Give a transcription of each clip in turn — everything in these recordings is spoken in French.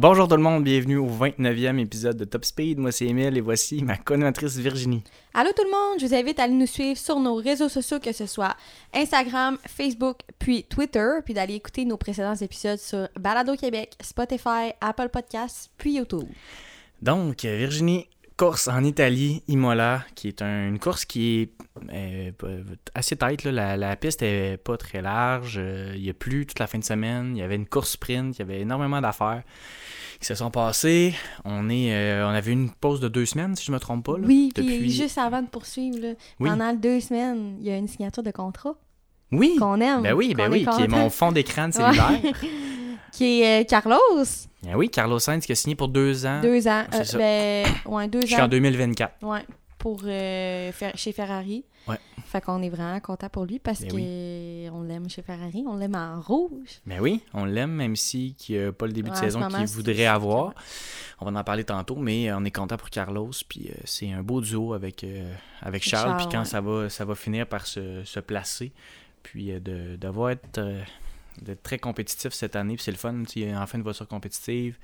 Bonjour tout le monde, bienvenue au 29e épisode de Top Speed. Moi c'est Emile et voici ma connatrice Virginie. Allô tout le monde, je vous invite à aller nous suivre sur nos réseaux sociaux, que ce soit Instagram, Facebook, puis Twitter, puis d'aller écouter nos précédents épisodes sur Balado Québec, Spotify, Apple Podcasts, puis YouTube. Donc, Virginie, course en Italie, Imola, qui est une course qui est euh, assez tight. Là. La, piste est pas très large. Euh, il y a plu toute la fin de semaine. Il y avait une course sprint. Il y avait énormément d'affaires qui se sont passées. On, est, euh, on avait une pause de deux semaines, si je me trompe pas. Là, oui, puis juste avant de poursuivre, pendant deux semaines, il y a une signature de contrat. Oui. Qu'on aime. Ben oui, ben oui, qui est mon fond d'écran de cellulaire. qui est Carlos. Ben oui, Carlos Sainz qui a signé pour deux ans. Deux ans. Euh, ben, ouais, deux ans. Jusqu'en 2024. Ouais, pour, euh, chez Ferrari. Ouais. Fait qu'on est vraiment content pour lui parce ben qu'on l'aime chez Ferrari, on l'aime en rouge. Ben oui, on l'aime même si qui n'a pas le début de saison qu'il voudrait avoir. On va en parler tantôt, mais on est content pour Carlos. Puis euh, c'est un beau duo avec, avec Charles. puis quand ça, va, ça va finir par se, se placer, puis d'avoir être d'être très compétitif cette année. Puis c'est le fun, il y a enfin une voiture compétitive.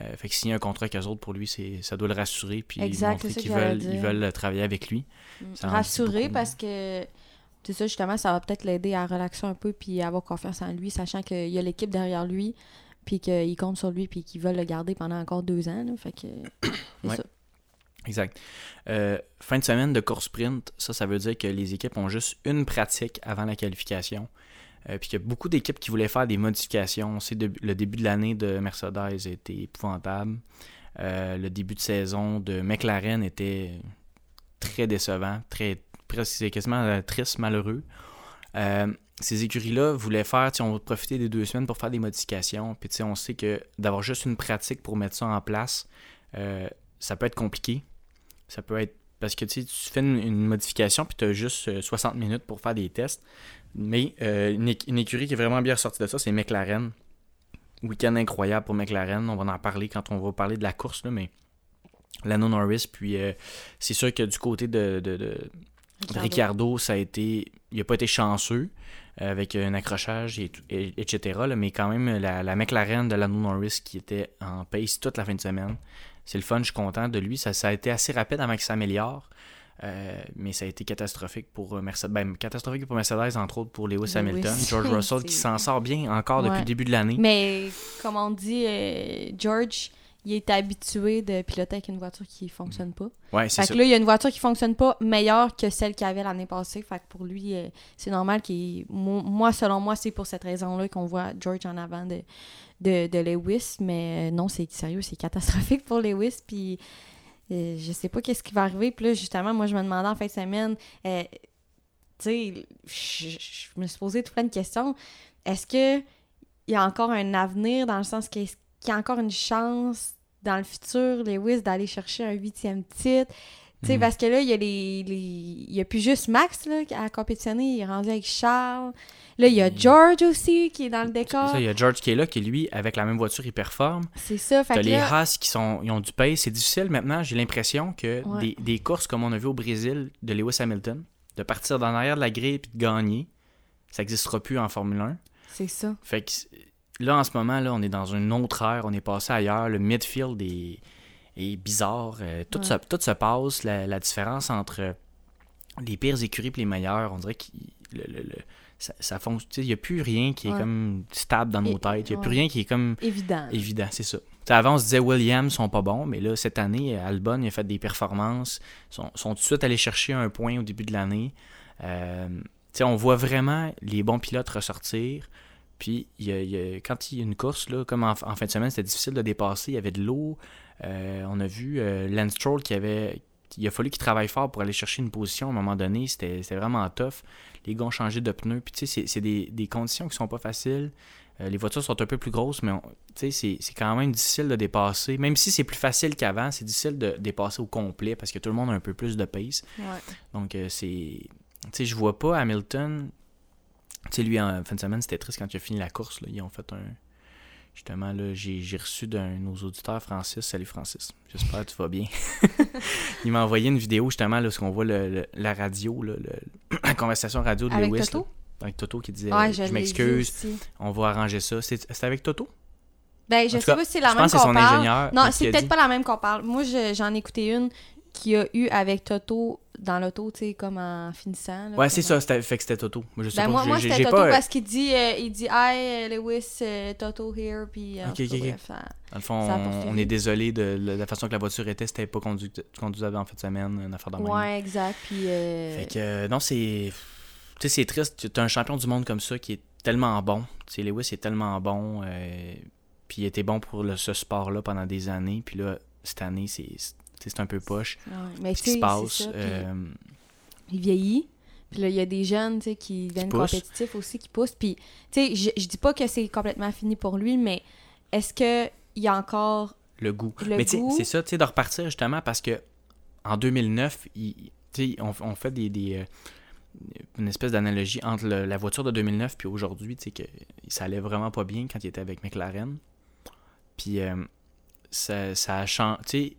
Euh, fait que signer un contrat avec eux autres, pour lui, c'est ça doit le rassurer. Puis montrer qu'ils veulent, ils veulent travailler avec lui. Mm. Rassurer parce que c'est ça, justement, ça va peut-être l'aider à relaxer un peu puis avoir confiance en lui, sachant qu'il y a l'équipe derrière lui, puis qu'il compte sur lui, puis qu'ils veulent le garder pendant encore deux ans. fait que c'est ça. Exact. Euh, fin de semaine de course sprint, ça, ça veut dire que les équipes ont juste une pratique avant la qualification. Euh, puis qu'il y a beaucoup d'équipes qui voulaient faire des modifications. Le début de l'année de Mercedes était épouvantable. Euh, le début de saison de McLaren était très décevant, très, c'est quasiment euh, triste, malheureux. ces écuries-là voulaient faire, on va profiter des deux semaines pour faire des modifications. Puis on sait que d'avoir juste une pratique pour mettre ça en place, ça peut être compliqué. Ça peut être parce que tu fais une, modification puis tu as juste 60 minutes pour faire des tests. Mais euh, une, écurie qui est vraiment bien sortie de ça, c'est McLaren. Week-end incroyable pour McLaren. On va en parler quand on va parler de la course, là, mais Lando Norris. Puis euh, c'est sûr que du côté de, de, Ricardo. ça a été. Il n'a pas été chanceux euh, avec un accrochage, et, etc. mais quand même, la, McLaren de Lando Norris qui était en pace toute la fin de semaine. C'est le fun, je suis content de lui. Ça, ça a été assez rapide avant qu'il s'améliore. Euh, mais ça a été catastrophique pour euh, Mercedes. Ben, catastrophique pour Mercedes, entre autres pour Lewis Hamilton. George Russell qui s'en sort bien encore depuis le début de l'année. Mais comme on dit, euh, George, il est habitué de piloter avec une voiture qui fonctionne pas. Ouais, c'est ça. que là, il y a une voiture qui fonctionne pas meilleure que celle qu'il avait l'année passée. Fait que pour lui, c'est normal qu'il. Moi, selon moi, c'est pour cette raison-là qu'on voit George en avant de, de, de Lewis. Mais non, c'est sérieux, c'est catastrophique pour Lewis. Puis je sais pas qu'est-ce qui va arriver. Puis là, justement, moi, je me demandais en fin de semaine, euh, tu sais, je, me suis posé tout plein de questions. Est-ce que il y a encore un avenir dans le sens qu'il y a encore une chance dans le futur, Lewis, d'aller chercher un huitième titre? Tu sais, mhm. parce que là, il y a les, Il y a plus juste Max là, à compétitionner, il est rendu avec Charles. Là, il y a George aussi qui est dans le décor. il y a George qui est là, qui lui, avec la même voiture, il performe. C'est ça. T'as les Haas qui sont, ils ont du pace. C'est difficile maintenant. J'ai l'impression que des, courses comme on a vu au Brésil de Lewis Hamilton, de partir dans l'arrière de la grille et de gagner, ça n'existera plus en Formule 1. C'est ça. Fait que là, en ce moment, là, on est dans une autre ère. On est passé ailleurs. Le midfield est, est bizarre. Euh, tout, se, tout se passe. La, différence entre les pires écuries et les meilleures, on dirait que le, ça, ça fonctionne. Il n'y a plus rien qui est comme stable dans nos têtes. Il n'y a plus rien qui est comme. Évident. Évident, c'est ça. avant, on se disait Williams sont pas bons, mais là, cette année, Albon il a fait des performances. Ils sont, sont, tout de suite allés chercher un point au début de l'année. Euh, on voit vraiment les bons pilotes ressortir. Puis, il y a, quand il y a une course, là, comme en, fin de semaine, c'était difficile de dépasser. Il y avait de l'eau. Euh, on a vu euh, Lance Stroll qui avait. Il a fallu qu'il travaille fort pour aller chercher une position à un moment donné. C'était vraiment tough les gars ont changé de pneus. Puis tu sais, c'est des, conditions qui sont pas faciles. Euh, les voitures sont un peu plus grosses, mais tu sais, c'est quand même difficile de dépasser. Même si c'est plus facile qu'avant, c'est difficile de dépasser au complet parce que tout le monde a un peu plus de pace. Donc, c'est. Tu sais, je vois pas Hamilton. Tu sais, lui, en fin de semaine, c'était triste quand il a fini la course. Là. Ils ont fait un. Justement, là, j'ai j'ai reçu d'un de nos auditeurs, Francis. Salut Francis. J'espère que tu vas bien. il m'a envoyé une vidéo, justement, là, où on voit le- le- la radio, là, le- la conversation radio de Avec Lewis. Toto? là, avec Toto qui disait Ouais, Je m'excuse, on va arranger ça. C'est c'est avec Toto? Ben, En je sais cas, pas si c'est la Je même pense que c'est qu'on son parle. ingénieur. Non, c'est peut-être pas la même qu'on parle. Moi, je- j'en ai écouté une qu'il y a eu avec Toto dans l'auto, tu sais, comme en finissant. là, Ouais, c'est ça, c'était- fait que c'était Toto. Moi, je sais Ben, pas, moi, moi j'ai- c'était j'ai Toto pas, euh, parce qu'il dit, euh, il dit, Hi, Lewis, euh, Toto here, puis. bref, ça- Dans le fond, on, est désolé de la, la façon que la voiture était. C'était pas conduit, conduisable en fin de semaine, une affaire de même. Ouais, exact. Puis. euh, Fait que, euh, non, c'est. Tu sais, c'est triste. T'as un champion du monde comme ça qui est tellement bon. Tu sais, Lewis est tellement bon. euh, puis il était bon pour le- ce sport-là pendant des années. Puis là, cette année, c'est c'est- un peu poche. ouais, Mais Ce qui se passe. ça, euh, il vieillit. Puis là, il y a des jeunes, tu sais, qui deviennent compétitifs aussi, qui poussent. Puis, tu sais, je, je dis pas que c'est complètement fini pour lui, mais est-ce que il y a encore le goût. Le Mais tu sais, c'est ça, tu sais, de repartir justement parce que en 2009, il- tu sais, on, on fait des, des, euh, une espèce d'analogie entre le- la voiture de 2009 puis aujourd'hui, tu sais, que ça allait vraiment pas bien quand il était avec McLaren. Puis euh, ça, ça a changé.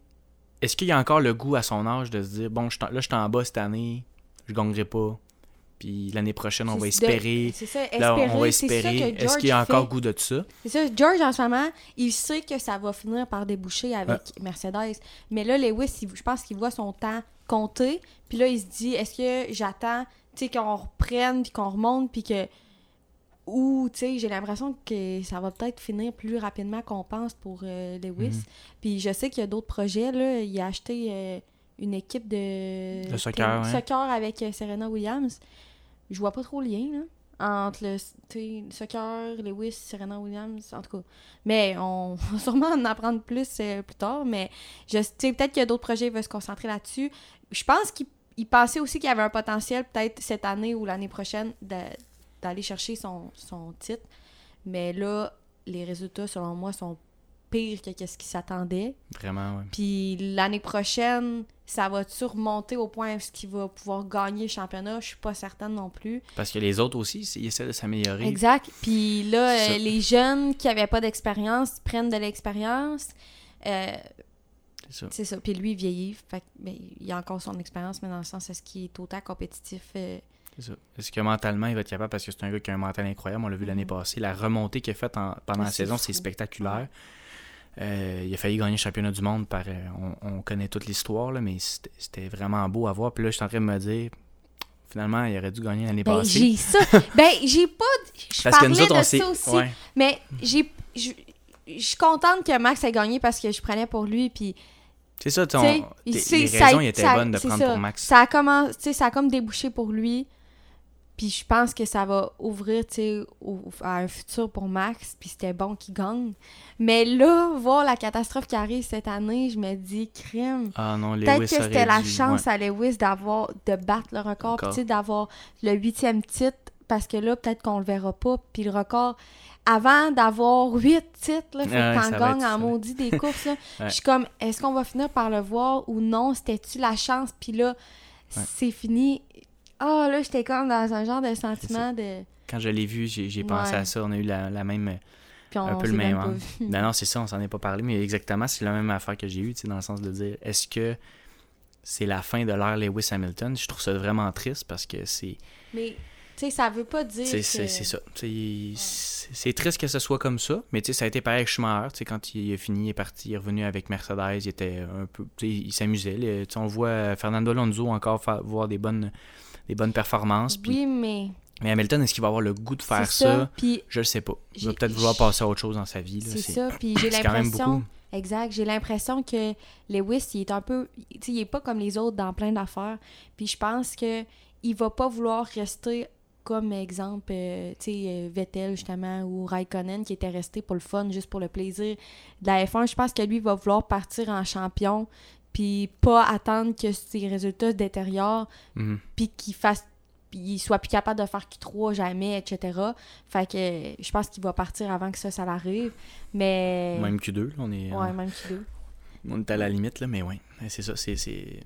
Est-ce qu'il y a encore le goût à son âge de se dire, bon, je là, je suis en bas cette année, je gagnerai pas. Puis l'année prochaine, on va espérer. C'est ça, Là, on va espérer. Est-ce qu'il y a encore fait. goût de ça? C'est ça, George, en ce moment, il sait que ça va finir par déboucher avec Mercedes. Mais là, Lewis, il- je pense qu'il voit son temps compter. Puis là, il se dit, est-ce que j'attends, qu'on reprenne, puis qu'on remonte, puis que... Ou, tu sais, j'ai l'impression que ça va peut-être finir plus rapidement qu'on pense pour euh, Lewis. Mhm. Puis je sais qu'il y a d'autres projets, là. Il a acheté euh, une équipe de... De soccer, ouais. soccer avec euh, Serena Williams. Je vois pas trop le lien, là entre le, le soccer, Lewis, Serena Williams, en tout cas. Mais on va sûrement en apprendre plus euh, plus tard. Mais je tu sais, peut-être qu'il y a d'autres projets qui veulent se concentrer là-dessus. Je pense qu'il il pensait aussi qu'il y avait un potentiel, peut-être cette année ou l'année prochaine, de- d'aller chercher son, son titre. Mais là, les résultats, selon moi, sont pires que ce qu'il s'attendait. Vraiment, ouais. Puis l'année prochaine, ça va-tu remonter au point où il va pouvoir gagner le championnat? Je suis pas certaine non plus. Parce que les autres aussi, ils essaient de s'améliorer. Exact. Puis là, euh, les jeunes qui avaient pas d'expérience prennent de l'expérience. Euh, C'est ça. c'est ça. Puis lui, il vieillit. Fait que, ben, il a encore son expérience, mais dans le sens, est-ce qu'il est autant compétitif? euh. Est-ce que mentalement, il va être capable parce que c'est un gars qui a un mental incroyable, on l'a vu l'année Mhm. passée. La remontée qu'il a faite en- pendant la saison, c'est spectaculaire. Euh, il a failli gagner le championnat du monde par. euh, on, on connaît toute l'histoire, mais c'était vraiment beau à voir. Puis là, je suis en train de me dire, finalement, il aurait dû gagner l'année Ben, passée. j'ai ça. ben, j'ai pas. Je Parce que nous parlais autres, de ça aussi. Ouais. Mais j'ai. Je suis contente que Max ait gagné parce que je prenais pour lui. Puis C'est ça, tu Tu sais, sais, on- il- t'es- c'est- les raisons étaient ça a- bonnes de prendre ça. pour Max. Ça a, sais, ça a comme débouché pour lui. Puis je pense que ça va ouvrir au- à un futur pour Max. Puis c'était bon qu'il gagne. Mais là, voir la catastrophe qui arrive cette année, je me dis, crime. Ah Peut-être que c'était la dû- chance ouais. à Lewis d'avoir de battre le record, puis d'avoir le huitième titre, parce que là, peut-être qu'on le verra pas. Puis le record, avant d'avoir huit titres, il faut que t'en gagnes ça. en maudit des courses. là. Ouais. Je suis comme, est-ce qu'on va finir par le voir ou non? C'était-tu la chance? Puis là, Ouais. c'est fini. Ah, là, j'étais comme dans un genre de sentiment de... Quand je l'ai vu, j'ai pensé à ça. On a eu la, la même. Puis on, Un peu le même. Non, non, c'est ça, on s'en est pas parlé, mais exactement, c'est la même affaire que j'ai eue, tu sais, dans le sens de dire, est-ce que c'est la fin de l'ère Lewis Hamilton? Je trouve ça vraiment triste parce que c'est Mais, tu sais, ça veut pas dire c'est que... ça. C'est triste que ce soit comme ça, mais tu sais, ça a été pareil avec Schumacher. tu sais, Quand il est fini, il est parti, il est revenu avec Mercedes, il était un peu. tu sais, Il s'amusait. là. Tu sais, On voit Fernando Alonso encore faire, voir des bonnes, des bonnes performances. puis- Oui, mais Mais Hamilton, est-ce qu'il va avoir le goût de faire ça? ça? Puis Je le sais pas. Il va peut-être vouloir passer à autre chose dans sa vie. c'est ça. Puis j'ai l'impression... Exact. J'ai l'impression que Lewis, il est un peu. Tu sais, il est pas comme les autres dans plein d'affaires. Puis je pense que il va pas vouloir rester comme exemple, euh, tu sais, euh, Vettel justement, ou Raikkonen qui était resté pour le fun, juste pour le plaisir de la F1. Je pense que lui, il va vouloir partir en champion, puis pas attendre que ses résultats se détériorent, Mhm. puis qu'il fasse il soit plus capable de faire Q3 jamais, etc. Fait que euh, je pense qu'il va partir avant que ça, ça l'arrive. Mais. Même Q2, là, on est, Ouais, même Q2. on est à la limite, là, mais ouais. C'est ça, c'est, c'est...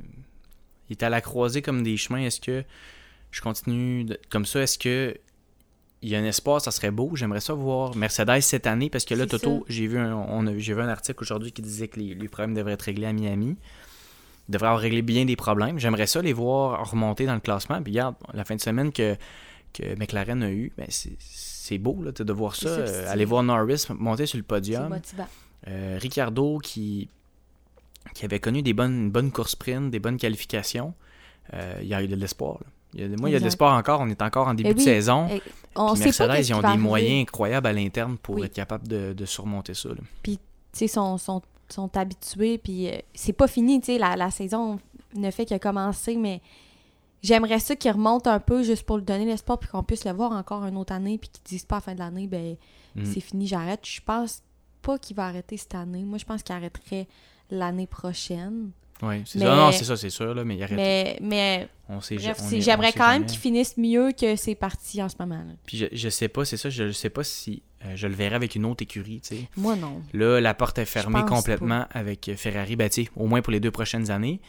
Il est à la croisée comme des chemins. Est-ce que je continue de- comme ça? Est-ce que il y a un espoir, ça serait beau. J'aimerais ça voir Mercedes cette année parce que là, Toto, j'ai vu, un, on a, j'ai vu un article aujourd'hui qui disait que les, les problèmes devraient être réglés à Miami. Ils devraient avoir réglé bien des problèmes. J'aimerais ça les voir remonter dans le classement. Puis regarde, la fin de semaine que, que McLaren a eu, ben c'est, beau là, de voir ça. Euh, aller voir Norris monter sur le podium. Euh, Ricardo qui, qui avait connu des bonnes, une bonne course sprint, des bonnes qualifications. Euh, il y a eu de l'espoir. Il y a- moi, il y a de l'espoir encore. On est encore en début Eh de oui. saison. Eh, On Puis sait Mercedes, ils ont des arriver. moyens incroyables à l'interne pour Oui. être capables de, de surmonter ça. là. tu sais, sont, sont, sont habitués, puis euh, c'est pas fini, tu sais, la, la saison ne fait que commencer, mais j'aimerais ça qu'il remonte un peu juste pour lui donner l'espoir, puis qu'on puisse le voir encore une autre année, puis qu'ils disent pas à la fin de l'année, ben Mm. c'est fini, j'arrête. Je pense pas qu'il va arrêter cette année. Moi, je pense qu'il arrêterait l'année prochaine. Oui, c'est Mais- ça. Non, c'est ça, c'est sûr, là, mais il arrête. Mais, mais On sait, j'aimerais on sait quand même jamais. qu'il finisse mieux que c'est parti en ce moment. là. Puis je, je sais pas, c'est ça, je sais pas si euh, je le verrai avec une autre écurie, tu sais. Moi, non. Là, la porte est fermée complètement avec euh, Ferrari, ben, tu sais, au moins pour les deux prochaines années.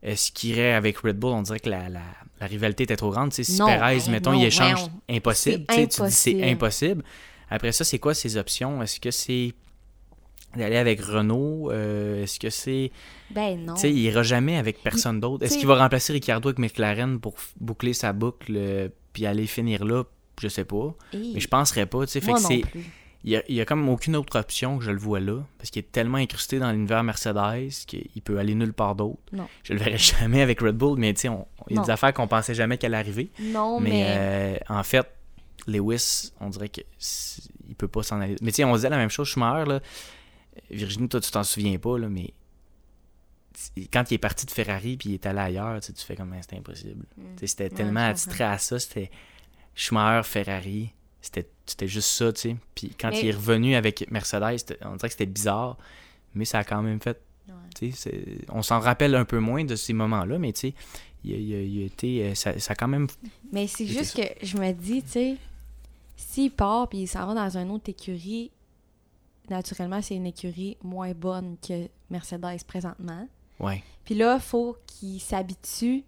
Est-ce qu'il irait avec Red Bull? On dirait que la, la, la rivalité était trop grande. tu sais, si Non, Perez, ben mettons, non, il échange, impossible. C'est tu dis c'est impossible. impossible. Après ça, c'est quoi ses options? Est-ce que c'est d'aller avec Renault? Euh, Est-ce que c'est... Ben non. Tu sais, il ira jamais avec personne d'autre. Est-ce qu'il va remplacer Ricardo avec McLaren pour boucler sa boucle euh, puis aller finir là? Je sais pas. Mais je penserais pas. tu sais. Fait que c'est... Il y a, il y a comme aucune autre option que je le vois là. Parce qu'il est tellement incrusté dans l'univers Mercedes qu'il peut aller nulle part d'autre. Je le verrai jamais avec Red Bull, mais tu sais, il y a des affaires qu'on pensait jamais qu'elle arriver. Non, mais mais... euh, en fait, Lewis, on dirait que c'est- il peut pas s'en aller. Mais tu sais, on disait la même chose, Schumacher, là. Virginie, toi, tu t'en souviens pas, là, mais quand il est parti de Ferrari puis il est allé ailleurs, tu fais comme, c'était impossible. Mm. Tu sais, C'était Ouais, tellement attitré à ça, c'était Schumacher, Ferrari, c'était c'était juste ça, tu sais. Puis quand Mais- il est revenu avec Mercedes, c'était- on dirait que c'était bizarre, mais ça a quand même fait, Ouais. on s'en rappelle un peu moins de ces moments-là, mais tu sais, il, a- il a- il a été, euh, ça, ça a quand même Mais c'est C'était juste que je me dis, tu sais, s'il part puis il s'en va dans une autre écurie, naturellement, c'est une écurie moins bonne que Mercedes présentement. Ouais. Puis là, faut qu'il s'habitue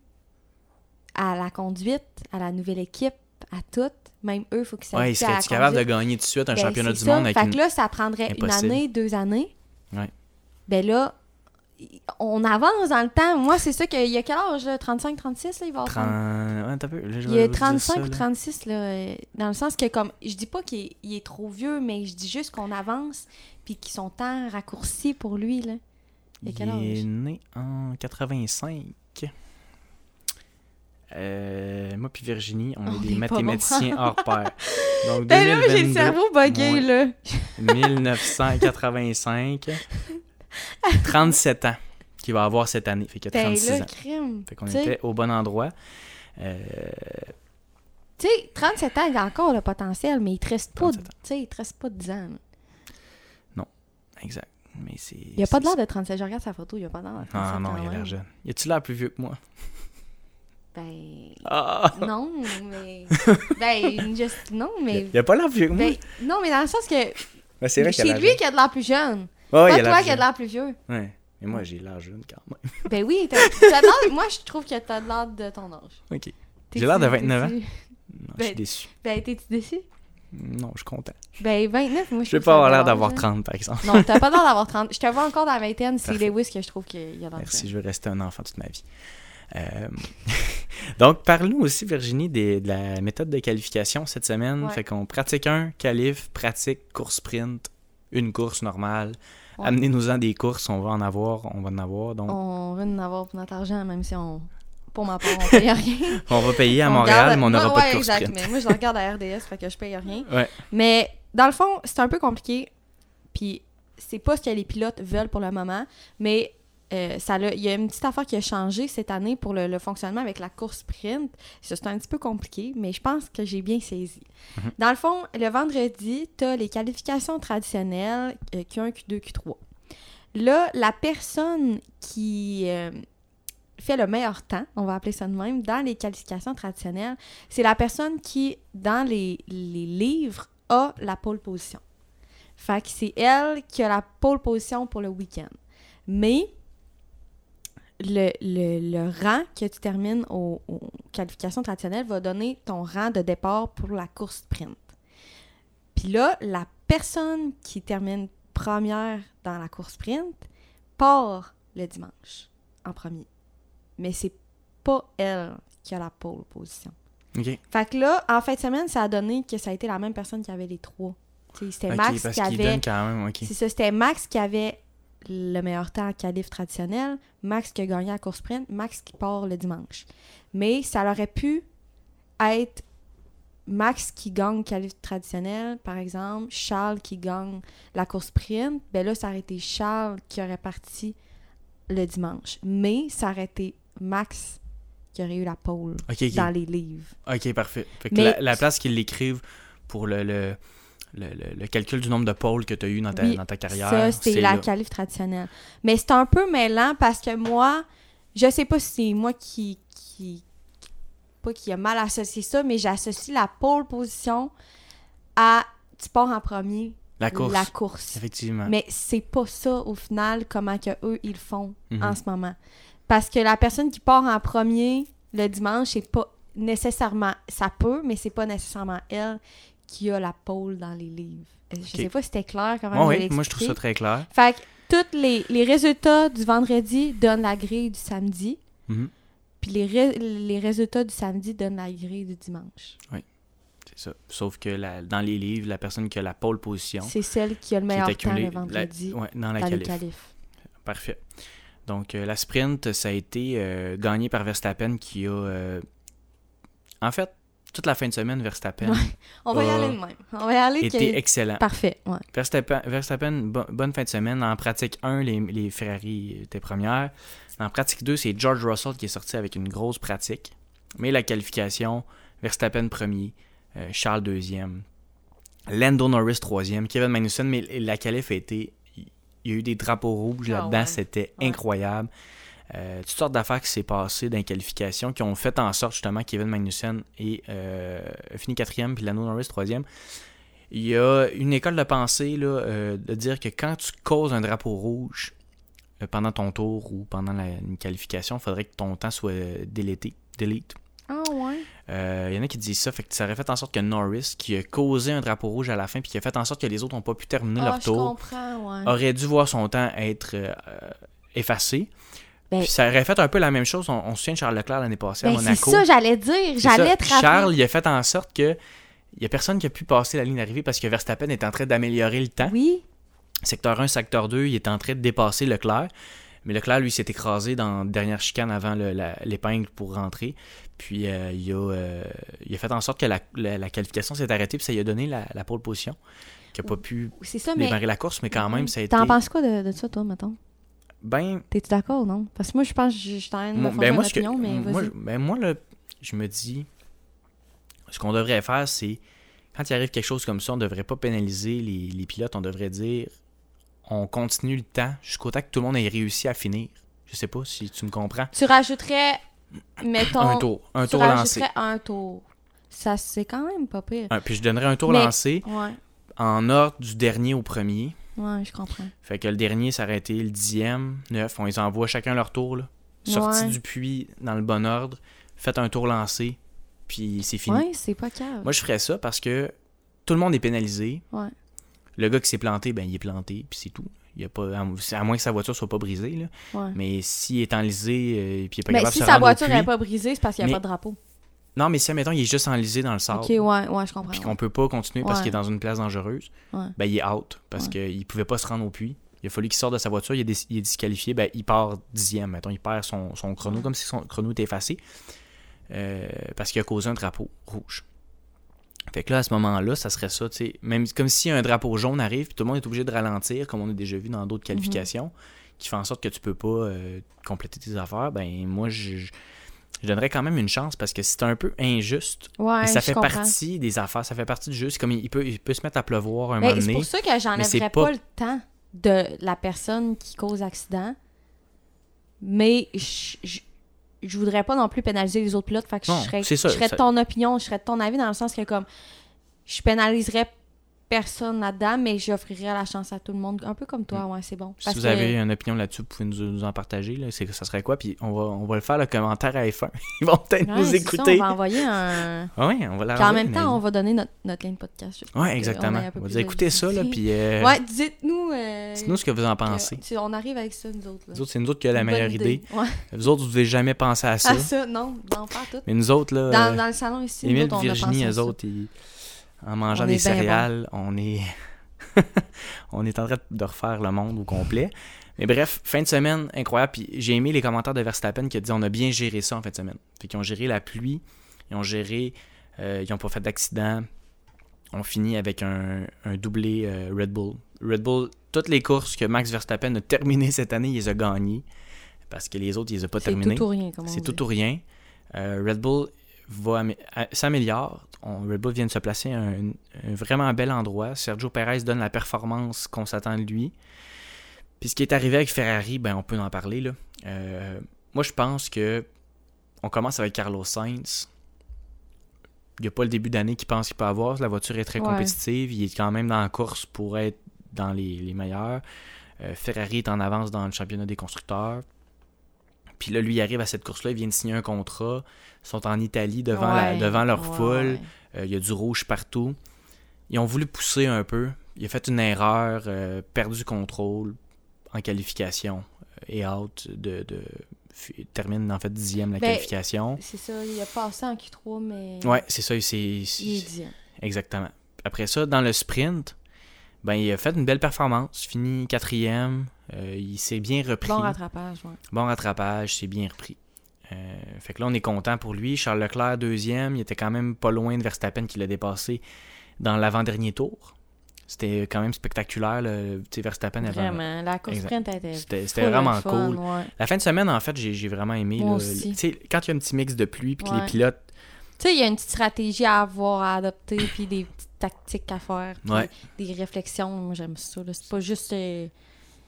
à la conduite, à la nouvelle équipe, à tout. Même eux, faut qu'ils Ouais, il s'habituent à la capable de gagner tout de suite un Ben, championnat du ça. monde avec Fait une... que là, ça prendrait Impossible. une année, deux années. Ouais. Ben là, on avance dans le temps. Moi, c'est ça qu'il y a quel âge, là? 35, 36, là, il va avoir 30... Ouais, peu. Là, je Il est vous dire 35 ça, ou là. 36, là, euh, dans le sens que, comme, je dis pas qu'il est, trop vieux, mais je dis juste qu'on avance, puis qu'ils son temps raccourci pour lui, là. Il a quel Il est né en 85. Euh, moi puis Virginie, on, On est des est mathématiciens hors pair. Donc Ben là, j'ai le 2022, cerveau bugué, Ouais. là. 1985. 37 ans qu'il va avoir cette année. Fait qu'il a Ben 36 là, ans. crime. Fait qu'on était au bon endroit. Euh, Tu sais, 37 ans, il a encore le potentiel, mais il te reste pas, 37 tu sais, il te reste pas 10 ans. là. exact. Mais c'est. Il a pas de l'air de 37. Je regarde sa photo, il a pas de l'air de 37 Ah non, il a l'air jeune. Y a-tu l'air plus vieux que moi? Ben... Ah! Non, mais... ben, juste... Non, mais... Il a pas l'air plus vieux que moi. Ben, non, mais dans le sens que Ben, c'est vrai qu'il a l'air lui jeune. qui a de l'air plus jeune. Ouais, pas toi qui a de l'air plus vieux. Ouais. Mais moi, j'ai l'air jeune quand même. Ben oui, t'as l'air... Moi, je trouve que t'as de l'air de ton âge. Ok. J'ai l'air de 29 ans? Non, je suis Ben- déçu. Ben, t'es-tu déçu? Non, je suis content. Ben, 29, moi, je Je vais pas avoir l'air d'avoir là. 30, par exemple. Non, t'as pas l'air d'avoir 30. Je te vois encore dans la vingtaine, c'est. Lewis que je trouve qu'il y a dans Merci, je veux rester un enfant toute ma vie. Euh, Donc, parle-nous aussi, Virginie, des- de la méthode de qualification cette semaine. Ouais. Fait qu'on pratique un, qualif, pratique, course sprint, une course normale. Ouais. Amenez-nous-en des courses, on va en avoir, on va en avoir. Donc, On veut en avoir pour notre argent, même si on... Pour ma part, on paye rien. on va payer à On Montréal, regarde- mais on n'aura Moi, pas ouais, de course exact, mais moi, je regarde à RDS, fait que je paye rien. Ouais. Mais dans le fond, c'est un peu compliqué. Puis c'est pas ce que les pilotes veulent pour le moment. Mais euh, ça il y a une petite affaire qui a changé cette année pour le, le fonctionnement avec la course sprint. C'est un petit peu compliqué, mais je pense que j'ai bien saisi. Mhm. Dans le fond, le vendredi, tu as les qualifications traditionnelles euh, Q1, Q2, Q3. Là, la personne qui euh, fait le meilleur temps, on va appeler ça de même, dans les qualifications traditionnelles, c'est la personne qui, dans les, les livres, a la pole position. Fait que c'est elle qui a la pole position pour le week-end. Mais le, le, le rang que tu termines aux, aux qualifications traditionnelles va donner ton rang de départ pour la course sprint. Puis là, la personne qui termine première dans la course sprint part le dimanche en premier. Mais c'est pas elle qui a la pole position. OK. Fait que là, en fin de semaine, ça a donné que ça a été la même personne qui avait les trois. C'était Max qui avait. C'est ça, c'était Max qui avait le meilleur temps en qualif traditionnel, Max qui a gagné la course sprint, Max qui part le dimanche. Mais ça aurait pu être Max qui gagne qualif traditionnel, par exemple, Charles qui gagne la course sprint, ben là, ça aurait été Charles qui aurait parti le dimanche. Mais ça aurait été Max qui aurait eu la pole dans les livres. OK, parfait. Fait que Mais- la, la place qu'ils l'écrivent pour le, le, le, le- le calcul du nombre de pôles que tu as eu dans ta, Oui, dans ta carrière, Ça, c'est la là. qualif traditionnelle. Mais c'est un peu mêlant parce que moi, je sais pas si c'est moi qui, qui. Pas qui a mal associé ça, mais j'associe la pole position à. Tu pars en premier, La course. la course. Effectivement. Mais c'est pas ça au final, comment que eux ils font Mhm. en ce moment. Parce que la personne qui part en premier le dimanche, c'est pas nécessairement. Ça peut, mais c'est pas nécessairement elle qui a la pole dans les livres. Euh, Je Ok. sais pas si c'était clair comment je oui, moi je trouve ça très clair. Fait que tous les, les résultats du vendredi donnent la grille du samedi, Mhm. puis les, ré- les résultats du samedi donnent la grille du dimanche. C'est ça. Sauf que la- dans les livres, la personne qui a la pole position, C'est celle qui a le meilleur temps le vendredi la- ouais, dans la dans qualif. Parfait. Donc, euh, la sprint, ça a été euh, gagné par Verstappen qui a. euh, En fait, toute la fin de semaine, Verstappen Ouais. On va y aller de même. On va y aller était que... excellent. Parfait, ouais. Verstappen, Verstappen, bo- bonne fin de semaine. En pratique 1, les, les Ferrari étaient premières. En pratique 2, c'est George Russell qui est sorti avec une grosse pratique. Mais la qualification, Verstappen premier, euh, Charles deuxième, Lando Norris troisième, Kevin Magnussen, mais la qualif a été... Il y a eu des drapeaux rouges Ah là-dedans, ouais. c'était Ouais. incroyable. Euh, toutes sortes d'affaires qui s'est passées dans les qualifications qui ont fait en sorte justement que Kevin Magnussen ait euh, fini quatrième puis Lando Norris troisième. Il y a une école de pensée là, euh, de dire que quand tu causes un drapeau rouge euh, pendant ton tour ou pendant la, une qualification, il faudrait que ton temps soit délété, delete. Ah ouais? Il y en a qui disent ça, fait que ça aurait fait en sorte que Norris, qui a causé un drapeau rouge à la fin puis qui a fait en sorte que les autres n'ont pas pu terminer Ah, leur je tour, ouais. aurait dû voir son temps être effacé. Ben- Puis ça aurait fait un peu la même chose. On, on se souvient de Charles Leclerc l'année passée à Ben, c'est Monaco. ça, j'allais dire. C'est J'allais. Charles, il a fait en sorte que il y a personne qui a pu passer la ligne d'arrivée parce que Verstappen est en train d'améliorer le temps. Oui. Secteur 1, secteur 2, il est en train de dépasser Leclerc. Mais Leclerc, lui, s'est écrasé dans la dernière chicane avant l'épingle pour rentrer. Puis euh, il, a, euh, il a fait en sorte que la, la- la qualification s'est arrêtée, puis ça lui a donné la, la pole position. Qui n'a pas pu C'est mais. démarrer la course, mais quand même, ça a été. T'en penses quoi de, de ça, toi, mettons? Ben, T'es-tu d'accord, non? Parce que moi, je pense que je je t'en de me Moi, former ben, moi, que- opinion, mais moi, ben, moi, là, je me dis, ce qu'on devrait faire, c'est, quand il arrive quelque chose comme ça, on devrait pas pénaliser les, les pilotes, on devrait dire, on continue le temps jusqu'au temps que tout le monde ait réussi à finir. Je sais pas si tu me comprends. Tu rajouterais, mettons... un tour, un tu tour lancé. rajouterais un tour. Ça, c'est quand même pas pire. Puis je donnerais un tour Mais- lancé Ouais, en ordre du dernier au premier. Ouais, je comprends. Fait que le dernier, ça aurait été le dixième, neuf. On les envoie chacun leur tour, là. Ouais. du puits dans le bon ordre. Faites un tour lancé, puis c'est fini. Ouais, c'est pas grave. Moi, je ferais ça parce que tout le monde est pénalisé. Ouais. Le gars qui s'est planté, ben, il est planté, puis c'est tout. Il y a pas, à, moins que sa voiture soit pas brisée. Là. Ouais. Mais s'il est enlisé euh, puis il est pas Mais capable si de se sa voiture n'est pas brisée, c'est parce qu'il n'y a Mais- pas de drapeau. Non, mais si, admettons, il est juste enlisé dans le sable, Ok, ouais, ouais, je comprends. puis qu'on peut pas continuer parce Ouais. qu'il est dans une place dangereuse, Ouais. ben, il est out parce Ouais. qu'il pouvait pas se rendre au puits. Il a fallu qu'il sorte de sa voiture, il est, dis- il est disqualifié, ben, il part dixième. Mettons, il perd son, son chrono, comme si son chrono était effacé, euh, parce qu'il a causé un drapeau rouge. Fait que là, à ce moment-là, ça serait ça, tu sais, même comme si un drapeau jaune arrive, puis tout le monde est obligé de ralentir, comme on a déjà vu dans d'autres qualifications, qui fait en sorte que tu peux pas euh, compléter tes affaires, ben moi, je, je- donnerais quand même une chance, parce que c'est un peu injuste, Ouais, mais ça fait comprends. partie des affaires, ça fait partie du jeu, c'est comme il peut, il peut se mettre à pleuvoir un Mais moment c'est donné. pour ça que c'est j'enlèverais pas- pas... le temps de la personne qui cause l'accident. Mais je, je, je voudrais pas non plus pénaliser les autres pilotes. Fait que Non, je serais, c'est ça, je serais ça- de ton opinion, je serais de ton avis dans le sens que comme je pénaliserais personne là-dedans, mais j'offrirais la chance à tout le monde. Un peu comme toi, ouais, c'est bon. Si Parce vous que- avez une opinion là-dessus, vous pouvez nous, nous en partager. Là. C'est, ça serait quoi? Puis on va, on va le faire le commentaire à F1. Ils vont peut-être Ouais, nous c'est ça, écouter. on va envoyer un. Ah oui, on va la Puis en même mais- temps, on va donner notre, notre lien de podcast. A exactement. On va dire écoutez ça, là, puis euh, Ouais, dites-nous. euh, dites-nous ce que vous en pensez. on arrive avec ça, nous autres. là. Nous autres, c'est nous autres qui a la meilleure idée. Ouais. Vous autres, vous n'avez jamais pensé à ça. Ah, ça, non, on parle tout. Mais nous autres, là, Dans, euh, dans le salon ici, nous autres, on a Virginie, pensé à eux ça. autres, ils- en mangeant des céréales, on est on est en train de refaire le monde au complet. Mais bref, fin de semaine incroyable. Puis j'ai aimé les commentaires de Verstappen qui a dit on a bien géré ça en fin de semaine. Fait qu'ils ont géré la pluie, ils ont géré, euh, ils n'ont pas fait d'accident. On finit avec un, un doublé euh, Red Bull. Red Bull, toutes les courses que Max Verstappen a terminées cette année, il les a gagnées. Parce que les autres, il les a pas C'est terminées. tout ou rien, C'est tout ou rien. Euh, Red Bull va à- s'améliore. Red Bull vient de se placer à un, un vraiment bel endroit. Sergio Perez donne la performance qu'on s'attend de lui. Puis ce qui est arrivé avec Ferrari, ben on peut en parler. Là. Euh, moi, je pense que on commence avec Carlos Sainz. Il n'y a pas le début d'année qu'il pense qu'il peut avoir. La voiture est très Ouais. compétitive. Il est quand même dans la course pour être dans les, les meilleurs. Euh, Ferrari est en avance dans le championnat des constructeurs. Puis là, lui, il arrive à cette course-là, il vient de signer un contrat. Ils sont en Italie devant, la- devant leur ouais, foule. ouais. Euh, il y a du rouge partout. Ils ont voulu pousser un peu. Il a fait une erreur, euh, perdu contrôle en qualification euh, et out de, de- termine en fait dixième la Ben, qualification. C'est ça, il a passé en Q3, mais. Ouais, c'est ça. c'est- Il est dixième. Exactement. Après ça, dans le sprint, ben, il a fait une belle performance. Fini quatrième. Euh, il s'est bien repris. Bon rattrapage, ouais. Bon rattrapage, c'est bien repris. Euh, fait que là, on est content pour lui. Charles Leclerc, deuxième. Il était quand même pas loin de Verstappen qui l'a dépassé dans l'avant-dernier tour. C'était quand même spectaculaire. Tu sais, Verstappen avait. Vraiment. La course sprint était. C'était vraiment fun, cool. ouais. La fin de semaine, en fait, j'ai vraiment aimé. Moi là. aussi. Tu sais, quand il y a un petit mix de pluie puis que les pilotes. Tu sais, il y a une petite stratégie à avoir, à adopter, puis des petites tactiques à faire, puis Ouais. des réflexions. Moi, j'aime ça. C'est pas juste. euh,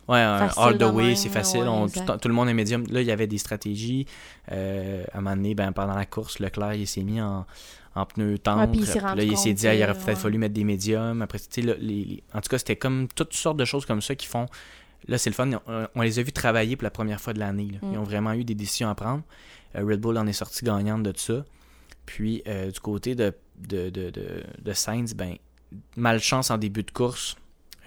Ouais, un all the way, c'est facile. ouais, on- exact. tout, tout le monde est médium. Là, il y avait des stratégies. Euh, à un moment donné, ben, pendant la course, Leclerc il s'est mis en, en pneu tendre. Ouais, il là, il s'est dit, ah, il aurait peut-être ouais. fallu mettre des médiums. Après, là, les- les- en tout cas, c'était comme toutes sortes de choses comme ça qui font. Là, c'est le fun. On, on les a vus travailler pour la première fois de l'année. Ils Mm. ont vraiment eu des décisions à prendre. Euh, Red Bull en est sorti gagnante de ça. Puis, euh, du côté de, de, de, de, de Sainz, ben, malchance en début de course.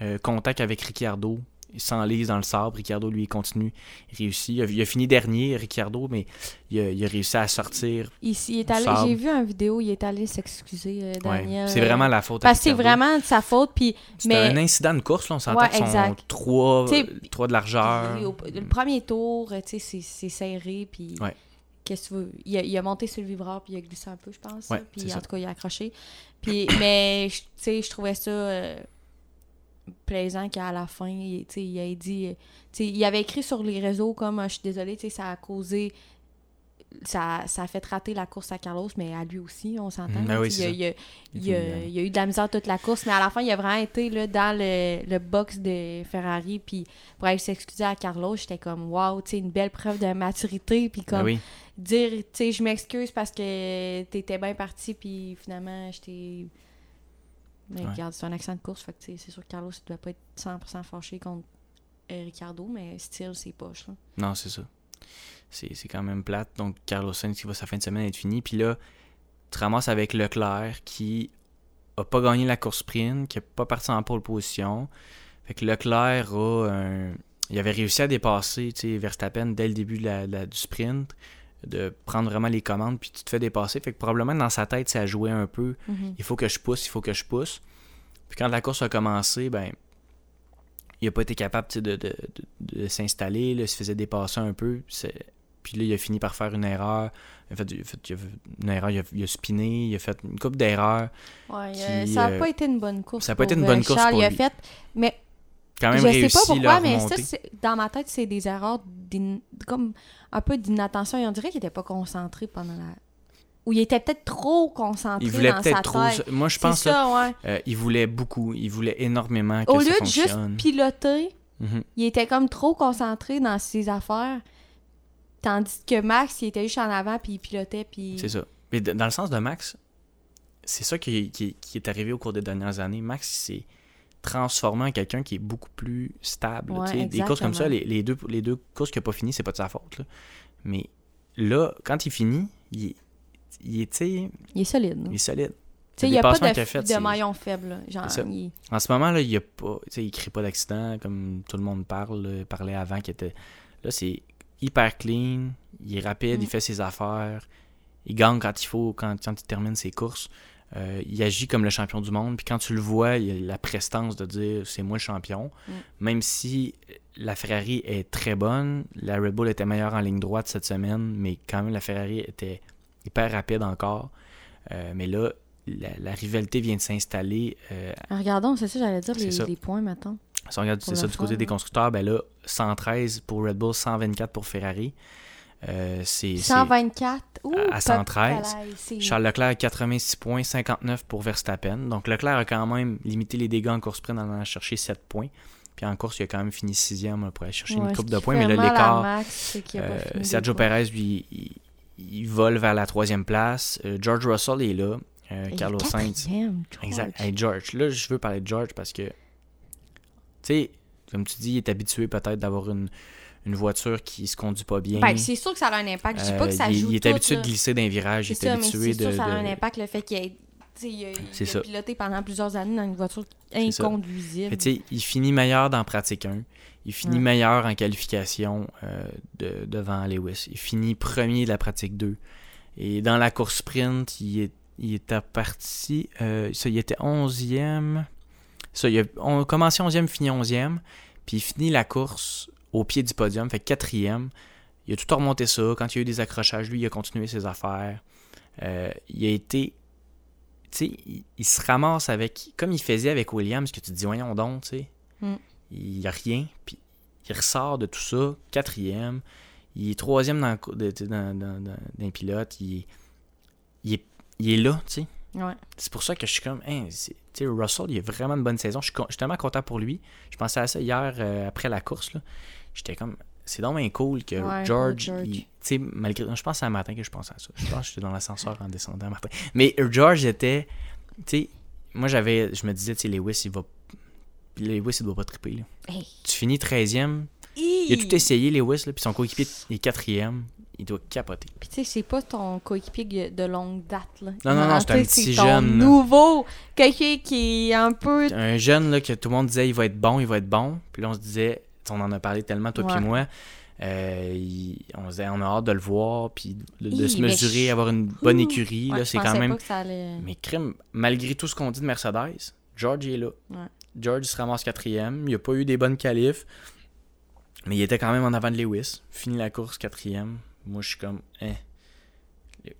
Euh, contact avec Ricciardo. Il s'enlise dans le sabre. Ricciardo, lui, il continue. Il réussit. Il a, il a fini dernier, Ricciardo, mais il a, il a réussi à sortir. Il est allé, Sable. j'ai vu une vidéo, il est allé s'excuser, euh, Ouais. Daniel. C'est vraiment la faute Parce que c'est vraiment de sa faute, puis. Mais- un incident de course, là, on s'entend Ouais, exact. trois, T'sais, trois de largeur. Le premier tour, euh, c'est- serré, puis... Ouais. Qu'est-ce que tu veux? Il a, il a monté sur le vibreur, puis il a glissé un peu, je pense. Puis ça. en tout cas, il a accroché. Puis, mais, je- tu sais, je trouvais ça euh, plaisant qu'à la fin, il, il a dit... euh, il avait écrit sur les réseaux comme euh, « Je suis désolé, tu sais, ça a causé... Ça, ça a fait rater la course à Carlos, mais à lui aussi, on s'entend. Ben oui, sais, c'est il, a, il, a, Il il, a, voulait- il a eu de la misère toute la course, mais à la fin, il a vraiment été là, dans le, le box de Ferrari, puis pour aller s'excuser à Carlos, j'étais comme, sais, une belle preuve de maturité, puis Ben comme oui. dire, je m'excuse parce que t'étais bien parti, puis finalement, j'étais. Mais Ouais. regarde, c'est un accent de course, fait que c'est sûr que Carlos, il doit pas être 100% fâché contre Ricardo, mais still, c'est poche, là. Non, c'est ça. C'est c'est quand même plate. Donc, Carlos Sainz qui va sa fin de semaine être fini. Puis là, tu ramasses avec Leclerc qui a pas gagné la course sprint, qui a pas parti en pole position. Fait que Leclerc a un... Il avait réussi à dépasser Verstappen dès le début de la- de la- du sprint, de prendre vraiment les commandes, puis tu te fais dépasser. Fait que probablement dans sa tête, ça jouait un peu il faut que je pousse, il faut que je pousse. Puis quand la course a commencé, ben, il a pas été capable de, de, de- de s'installer, là, il se faisait dépasser un peu. Puis là, il a fini par faire une erreur. Il a fait, il a fait- une erreur, il a, il a spiné, il a fait une coupe d'erreurs. Ouais, euh, ça a euh, pas été une bonne course. ça a pas été une bonne euh, course pour il a lui. fait. Mais Quand même je sais pas pourquoi, mais ça, c'est- dans ma tête, c'est des erreurs, comme un peu d'inattention. Et on dirait qu'il était pas concentré pendant la. Ou il était peut-être trop concentré il voulait dans sa trop. tête. Moi, je C'est pense ça, ouais. euh, il voulait beaucoup. Il voulait énormément que Au ça lieu de juste piloter, Mhm. il était comme trop concentré dans ses affaires. Tandis que Max, il était juste en avant, puis il pilotait, puis... C'est ça. Mais dans le sens de Max, c'est ça qui, qui- qui est arrivé au cours des dernières années. Max s'est transformé en quelqu'un qui est beaucoup plus stable. Ouais, des courses comme ça, les, les deux, les deux courses qu'il n'a pas fini, c'est pas de sa faute. là. Mais là, quand il finit, il, est- il est, Il solide. il est solide. Il n'y a pas de, qu'il a fait, de maillon faible. Genre, il- En ce moment, là, il il crée pas d'accident, comme tout le monde parle, parlait avant était. Là, c'est hyper clean, il est rapide, Mm. il fait ses affaires, il gagne quand il faut, quand, quand il termine ses courses. Euh, il agit comme le champion du monde, puis quand tu le vois, il a la prestance de dire c'est moi le champion. Mm. Même si la Ferrari est très bonne, la Red Bull était meilleure en ligne droite cette semaine, mais quand même la Ferrari était hyper rapide encore. Euh, mais là, la, la rivalité vient de s'installer. euh, Regardons, c'est ça, j'allais dire, les, points maintenant. si on regarde c'est ça du côté des ouais. constructeurs, ben là, 113 pour Red Bull, 124 pour Ferrari. Euh, c'est c'est 124. Ouh, à 113. papalaï, c'est- Charles Leclerc à 86 points, 59 pour Verstappen. Donc Leclerc a quand même limité les dégâts en course sprint en allant chercher 7 points. Puis en course, il a quand même fini sixième pour aller chercher Ouais, une coupe de points. Mais là, l'écart, euh, Sergio. Perez, lui, il, il vole vers la troisième place. Euh, George Russell est là. Euh, Carlos Sainz. Exact. Hey, George. Là, je veux parler de George parce que, tu sais, comme tu dis, il est habitué peut-être d'avoir une, une voiture qui se conduit pas bien. Ben, c'est sûr que ça a un impact. Je dis pas Euh, que ça il, joue il est tout, habitué là. de glisser d'un virage, il C'est est habitué c'est sûr de. que ça a un de- impact le fait qu'il ait, il il a piloté pendant plusieurs années dans une voiture inconduisible. Il finit meilleur dans pratique 1. Il finit Ouais. meilleur en qualification euh, de- devant Lewis. Il finit premier de la pratique 2. Et dans la course sprint, il, est, il était parti. euh, ça, il était 11e. Ça, il a on a commencé 11e, fini 11e. Puis il finit la course au pied du podium, fait quatrième. Il a tout remonté ça. Quand il y a eu des accrochages, lui, il a continué ses affaires. Euh, il a été. Tu sais, il, il se ramasse avec. Comme il faisait avec Williams, que tu te dis, voyons donc, tu sais. Mm. Il n'y a rien. Puis il ressort de tout ça, quatrième. Il est troisième dans, dans, dans, dans- d'un pilote. Il, est- il, est, il est là, tu sais. Ouais. C'est pour ça que je suis comme, hein, c'est- tu sais, Russell, il a vraiment une bonne saison. Je suis, con- je suis tellement content pour lui. Je pensais à ça hier euh, après la course. là. J'étais comme, c'est donc bien cool que Ouais, George, George. il- tu sais, malgré. Je pense c'est un matin que je pensais à ça. Je pense que j'étais dans l'ascenseur en descendant un matin. Mais George était, tu sais, moi j'avais, je me disais, tu sais, Lewis, il va. Lewis, il doit pas triper. Là. Hey. Tu finis 13e. Il a tout essayé, Lewis, là, puis son coéquipier est quatrième. Il doit capoter. Puis tu sais, c'est pas ton coéquipier de- longue date, là. Non, non, non, c'est un petit jeune, nouveau. Quelqu'un qui est un peu... un jeune là, que tout le monde disait il va être bon, il va être bon. Puis là, on se disait, on en a parlé tellement, toi puis moi. euh, il- on, se disait, on a hâte de le voir, puis de, se mesurer, je- avoir une bonne écurie. Ouais, là, c'est quand même. allait... Mais crime, malgré tout ce qu'on dit de Mercedes, George est là. Ouais. George il se ramasse quatrième. Il a pas eu des bonnes qualifs. Mais il était quand même en avant de Lewis. Fini la course quatrième. Moi, je suis comme, hein.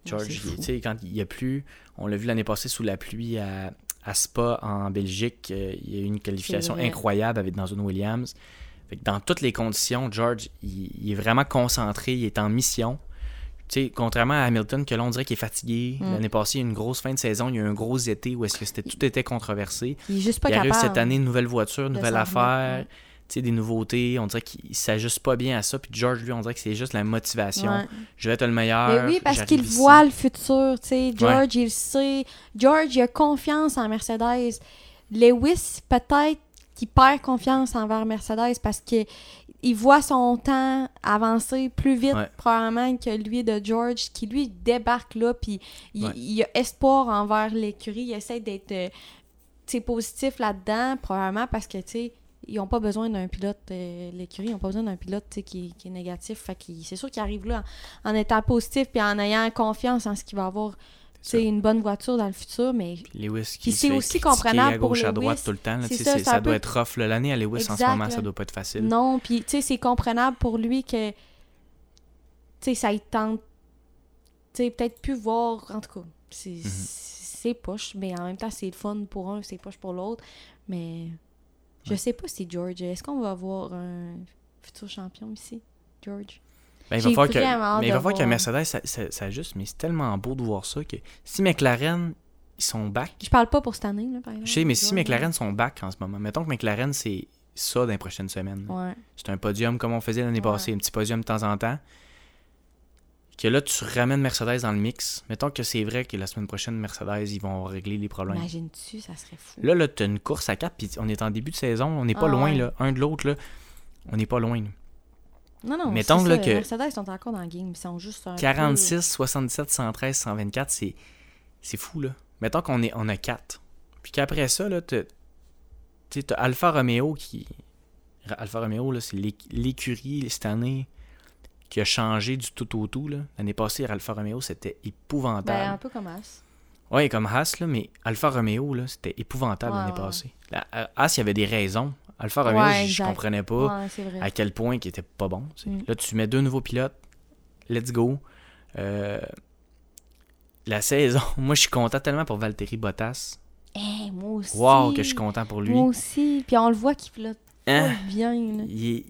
George, fou. tu sais, quand il y a plu, on l'a vu l'année passée sous la pluie à, à Spa en Belgique. euh, il y a eu une qualification incroyable avec dans une Williams. Fait que dans toutes les conditions, George, il, il est vraiment concentré, il est en mission. Tu sais, contrairement à Hamilton, que là, on dirait qu'il est fatigué. Mm. L'année passée, il y a eu une grosse fin de saison, il y a eu un gros été où est-ce que c'était, tout était controversé. Il est juste pas il arrive cette année, nouvelle voiture, nouvelle affaire, des nouveautés. On dirait qu'il s'ajuste pas bien à ça. Puis George, lui, on dirait que c'est juste la motivation. Ouais. Je vais être le meilleur. Mais oui, parce qu'il voit le futur. George, il sait. George, il a confiance en Mercedes. Lewis, peut-être qu'il perd confiance envers Mercedes parce que il voit son temps avancer plus vite Ouais. probablement que lui de George qui lui débarque là puis il, Ouais. il a espoir envers l'écurie il essaie d'être euh, positif là-dedans probablement parce que tu sais ils ont pas besoin d'un pilote euh, l'écurie ils ont pas besoin d'un pilote qui, qui est négatif fait c'est sûr qu'il arrive là en, en étant positif puis en ayant confiance en ce qu'il va avoir C'est une bonne voiture dans le futur mais c'est aussi comprenable à gauche, pour à droite tout le temps. là, ça, doit être rough. L'année à Lewis en ce moment, là. ça doit pas être facile. Non, puis tu sais, c'est comprenable pour lui que, tu sais, ça il tente, peut-être plus voir, en tout cas, c'est poche, mais en même temps, c'est le fun pour un, c'est poche pour l'autre, mais je sais pas si George, est-ce qu'on va avoir un futur champion ici, George? Ben, il va falloir que, mais il va falloir que. Mercedes ça, ça, ça ajuste, mais c'est tellement beau de voir ça que si McLaren ils sont back, Je parle pas pour cette année, là, par exemple. je sais, mais si McLaren sont back en ce moment, mettons que McLaren c'est ça dans les prochaines semaines. Ouais. C'est un podium comme on faisait l'année Ouais. passée, un petit podium de temps en temps. Que là, tu ramènes Mercedes dans le mix. Mettons que c'est vrai que la semaine prochaine, Mercedes, ils vont régler les problèmes. Imagine-tu, ça serait fou. Là, là, tu as une course à 4, puis on est en début de saison, on n'est pas Ah loin, ouais. là. Un de l'autre, là. On n'est pas loin. là. Non, non, Mettons, c'est là, ça, que- Mercedes sont encore dans le game. Ils sont juste un peu- 46, 77, 113, 124, c'est, c'est fou, là. Mettons qu'on est, on a 4. Puis qu'après ça, là, t'as, tu t'as Alfa Romeo qui. Alfa Romeo, là, c'est l'éc- l'écurie cette année qui a changé du tout au tout, là. L'année passée, Alfa Romeo, c'était Ben, épouvantable. un peu comme As. Ouais, comme Haas, là, mais Alfa Romeo, là, c'était épouvantable Ouais, l'année ouais. passée. La- euh, Haas, il y avait des raisons. Alfa Romeo, Ouais, je- comprenais pas à quel point il était pas bon. Mm. Là, tu mets deux nouveaux pilotes. Let's go. Euh, la saison, moi, je suis content tellement pour Valtteri Bottas. Eh, moi aussi. Wow, que je suis content pour lui. Moi aussi. Puis on le voit qu'il pilote Hein? bien. là. Il est...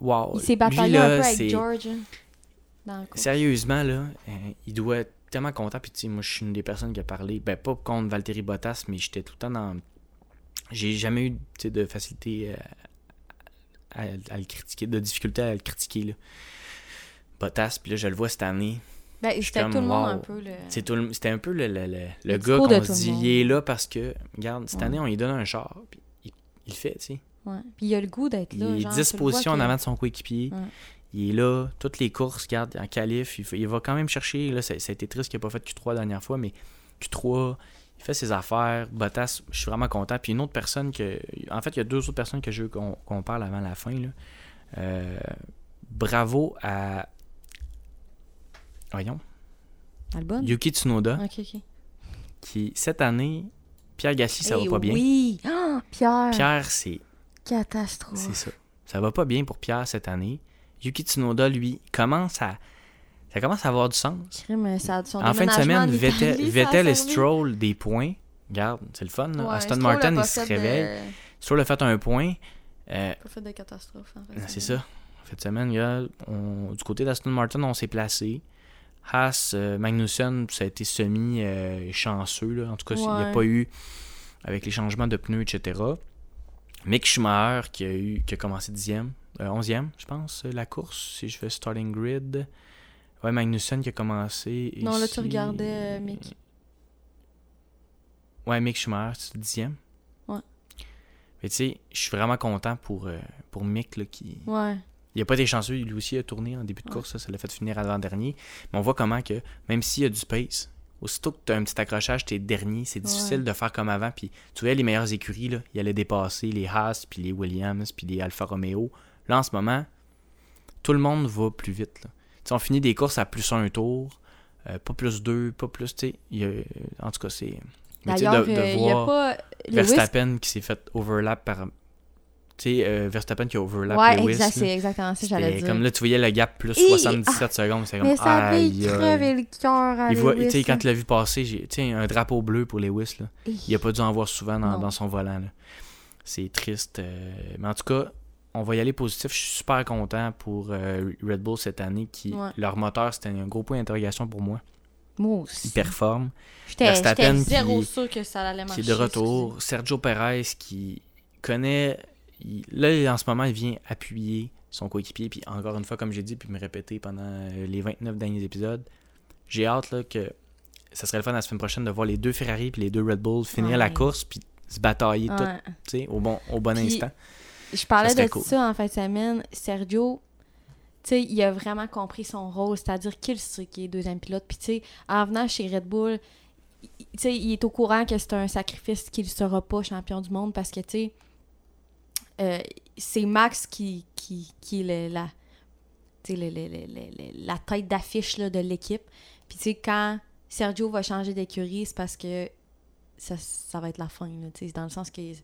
Wow. Il s'est bataillé un peu avec George. hein, dans. Sérieusement, là, euh, il doit être tellement content. Puis, tu sais, moi, je suis une des personnes qui a parlé, ben, pas contre Valtteri Bottas, mais j'étais tout le temps dans. J'ai jamais eu de facilité euh, à, à le critiquer, de difficulté à le critiquer, là. Bottas, puis là, je le vois cette année. Ben, c'était tout le monde wow. un peu. Le... C'était un peu le, le, le- gars qu'on se dit, il est là parce que, regarde, cette Ouais. année, on lui donne un char, puis il, il le fait, tu sais. Ouais. Puis il a le goût d'être Il là. est genre, 10 tu le vois positions en avant de son coéquipier. Ouais. Il est là, toutes les courses, regarde, en qualif, il, il va quand même chercher, là, ça, ça a été triste qu'il n'a pas fait Q3 la dernière fois, mais Q3, il fait ses affaires, Bottas, je suis vraiment content. Puis une autre personne que, en fait, il y a deux autres personnes que je veux qu'on parle avant la fin, là. Euh, bravo à, voyons, Albon? Yuki Tsunoda, Ok, ok. qui, cette année, Pierre Gasly, ça Eh va pas bien. Oui! Ah, Pierre! Pierre, c'est Catastrophe. C'est ça. Ça va pas bien pour Pierre cette année. Yuki Tsunoda, lui, commence à. Ça commence à avoir du sens. Ça son En fin de semaine, en Vettel, Italie, Vettel et. Stroll des points. Regarde, c'est le fun. là. Ouais, Aston Stroll Martin, il se fait de- réveille. Stroll a fait un point. Euh, Pas fait de catastrophe, en fait. c'est ça. En fin de semaine, regarde, on- du côté d'Aston Martin, on s'est placé. Haas, euh, Magnussen, ça a été semi-chanceux. là. en tout cas, il n'y a pas eu, avec les changements de pneus, etc. Mick Schumacher, qui a, eu, qui a commencé 10e, euh, 11e, je pense, euh, la course, si je fais starting grid. Ouais, Magnussen qui a commencé. Non, là, tu regardais, euh, Mick. Ouais, Mick Schumacher, c'est le 10e. Ouais. Mais tu sais, je suis vraiment content pour, euh, pour Mick, là, qui. Ouais. Il a pas été chanceux, lui aussi a tourné en début de Ouais. course, ça, ça l'a fait finir à l'avant-dernier. Mais on voit comment que, même s'il y a du space, aussitôt que tu as un petit accrochage, t'es dernier, c'est difficile Ouais. de faire comme avant. Puis tu vois, les meilleures écuries, là, ils allaient dépasser les Haas, puis les Williams, puis les Alfa Romeo. Là, en ce moment, tout le monde va plus vite. Là. Tu on finit des courses à plus un tour, euh, pas plus deux, pas plus, tu sais. En tout cas, c'est... mais tu sais, D'ailleurs, euh, il y a voir pas. Lewis- Verstappen qui s'est fait overlap par... Tu sais, euh, Verstappen qui a overlap Ouais, Lewis, exact, c'est exactement ça que j'allais C'était dire. Comme là, tu voyais le gap plus Hi! 77 secondes. C'est comme, Mais ça avait crevé le cœur à Il voit, Lewis, tu sais, quand tu l'as vu passer, tu sais, un drapeau bleu pour Lewis, là. Il a pas dû en voir souvent dans, son volant, là. C'est triste. euh, mais en tout cas, on va y aller positif. Je suis super content pour euh, Red Bull cette année. qui Ouais. Leur moteur, c'était un gros point d'interrogation pour moi. Moi Ils aussi. performent. J'étais Verstappen j'étais zéro qui- sûr que ça allait marcher. qui est de retour. Sergio Perez qui connaît. Il- là, en ce moment, il vient appuyer son coéquipier. Puis encore une fois, comme j'ai dit, puis me répéter pendant euh, les 29 derniers épisodes, j'ai hâte là, que ça serait le fun la semaine prochaine de voir les deux Ferrari puis les deux Red Bull finir Ouais. la course puis se batailler tout, Ouais. au bon, au bon Puis, instant. Je parlais Ça de cool. ça en fin de semaine. Sergio, il a vraiment compris son rôle, c'est-à-dire qu'il sait qu'il est deuxième pilote. Puis, tu sais, en venant chez Red Bull, il- il est au courant que c'est un sacrifice qu'il ne sera pas champion du monde parce que, tu sais, euh, c'est Max qui, qui, qui est le- la, le- le- le- le- le- la tête d'affiche de l'équipe. Puis, tu sais, quand Sergio va changer d'écurie, c'est parce que ça, ça va être la fin, là, dans le sens qu'il